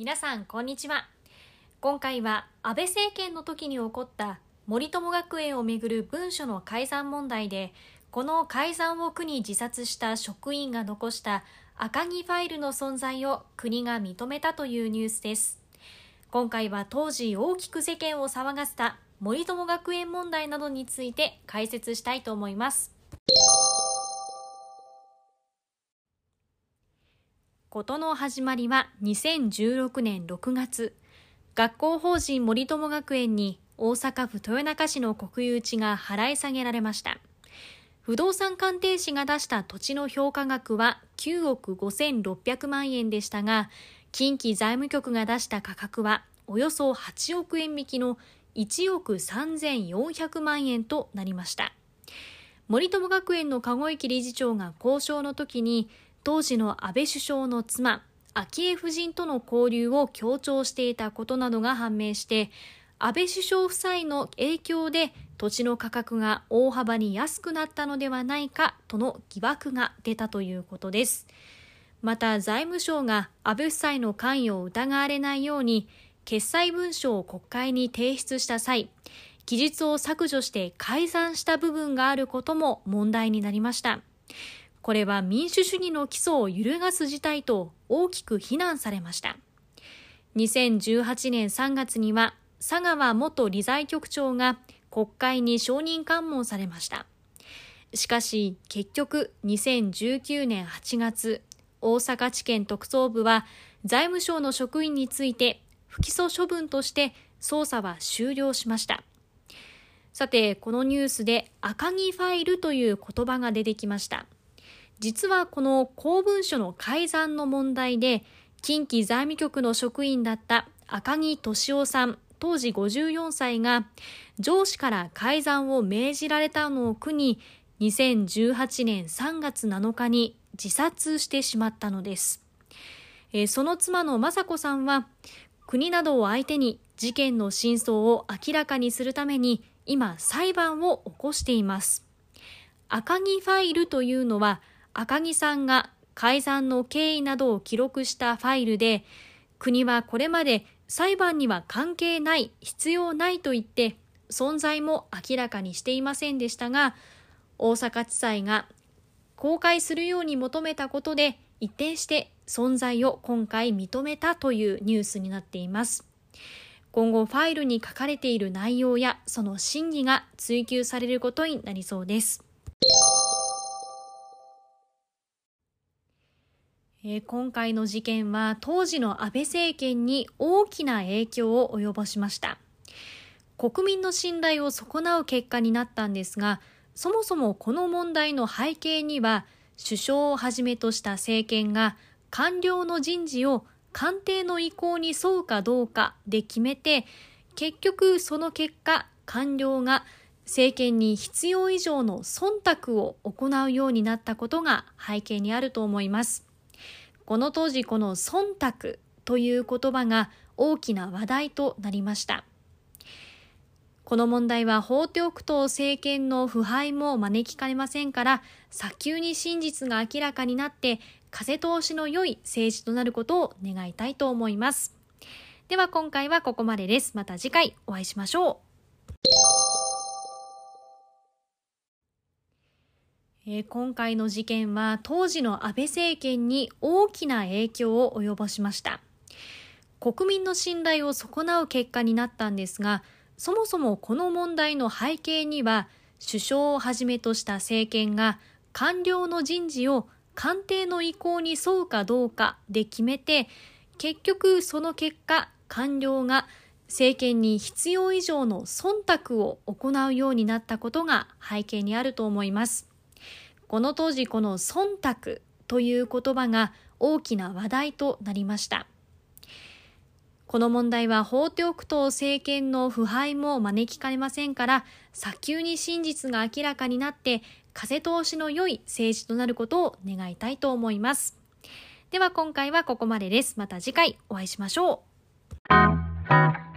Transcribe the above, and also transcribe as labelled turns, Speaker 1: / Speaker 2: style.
Speaker 1: 皆さんこんにちは。今回は安倍政権の時に起こった森友学園をめぐる文書の改ざん問題でこの改ざんを苦に自殺した職員が残した赤木ファイルの存在を国が認めたというニュースです。今回は当時大きく世間を騒がせた森友学園問題などについて解説したいと思います。事の始まりは2016年6月、学校法人森友学園に大阪府豊中市の国有地が払い下げられました。不動産鑑定士が出した土地の評価額は9億5600万円でしたが、近畿財務局が出した価格はおよそ8億円引きの1億3400万円となりました。森友学園の籠池理事長が交渉の時に当時の安倍首相の妻、昭恵夫人との交流を強調していたことなどが判明して、安倍首相夫妻の影響で土地の価格が大幅に安くなったのではないかとの疑惑が出たということです。また財務省が安倍夫妻の関与を疑われないように決裁文書を国会に提出した際、記述を削除して改ざんした部分があることも問題になりました。これは民主主義の基礎を揺るがす事態と大きく非難されました。2018年3月には佐川元理財局長が国会に承認喚問されました。しかし結局2019年8月、大阪地検特捜部は財務省の職員について不起訴処分として捜査は終了しました。さて、このニュースで赤木ファイルという言葉が出てきました。実はこの公文書の改ざんの問題で、近畿財務局の職員だった赤木俊夫さん、当時54歳が、上司から改ざんを命じられたのを苦に、2018年3月7日に自殺してしまったのです。えー、その妻の雅子さんは、国などを相手に事件の真相を明らかにするために、今裁判を起こしています。赤木ファイルというのは、赤木さんが改ざんの経緯などを記録したファイルで、国はこれまで裁判には関係ない、必要ないと言って、存在も明らかにしていませんでしたが、大阪地裁が公開するように求めたことで、一転して存在を今回認めたというニュースになっています。今後ファイルに書かれている内容やその真偽が追及されることになりそうです。えー、今回の事件は当時の安倍政権に大きな影響を及ぼしました。国民の信頼を損なう結果になったんですがそもそもこの問題の背景には首相をはじめとした政権が官僚の人事を官邸の意向に沿うかどうかで決めて結局その結果官僚が政権に必要以上の忖度を行うようになったことが背景にあると思います。この当時この忖度という言葉が大きな話題となりました。この問題は放っておくと政権の腐敗も招きかねませんから早急に真実が明らかになって風通しの良い政治となることを願いたいと思います。では今回はここまでです。また次回お会いしましょう。えー、今回の事件は当時の安倍政権に大きな影響を及ぼしました。国民の信頼を損なう結果になったんですがそもそもこの問題の背景には首相をはじめとした政権が官僚の人事を官邸の意向に沿うかどうかで決めて結局その結果官僚が政権に必要以上の忖度を行うようになったことが背景にあると思います。この当時この忖度という言葉が大きな話題となりました。この問題は放っておくと政権の腐敗も招きかねませんから早急に真実が明らかになって風通しの良い政治となることを願いたいと思います。では今回はここまでです。また次回お会いしましょう。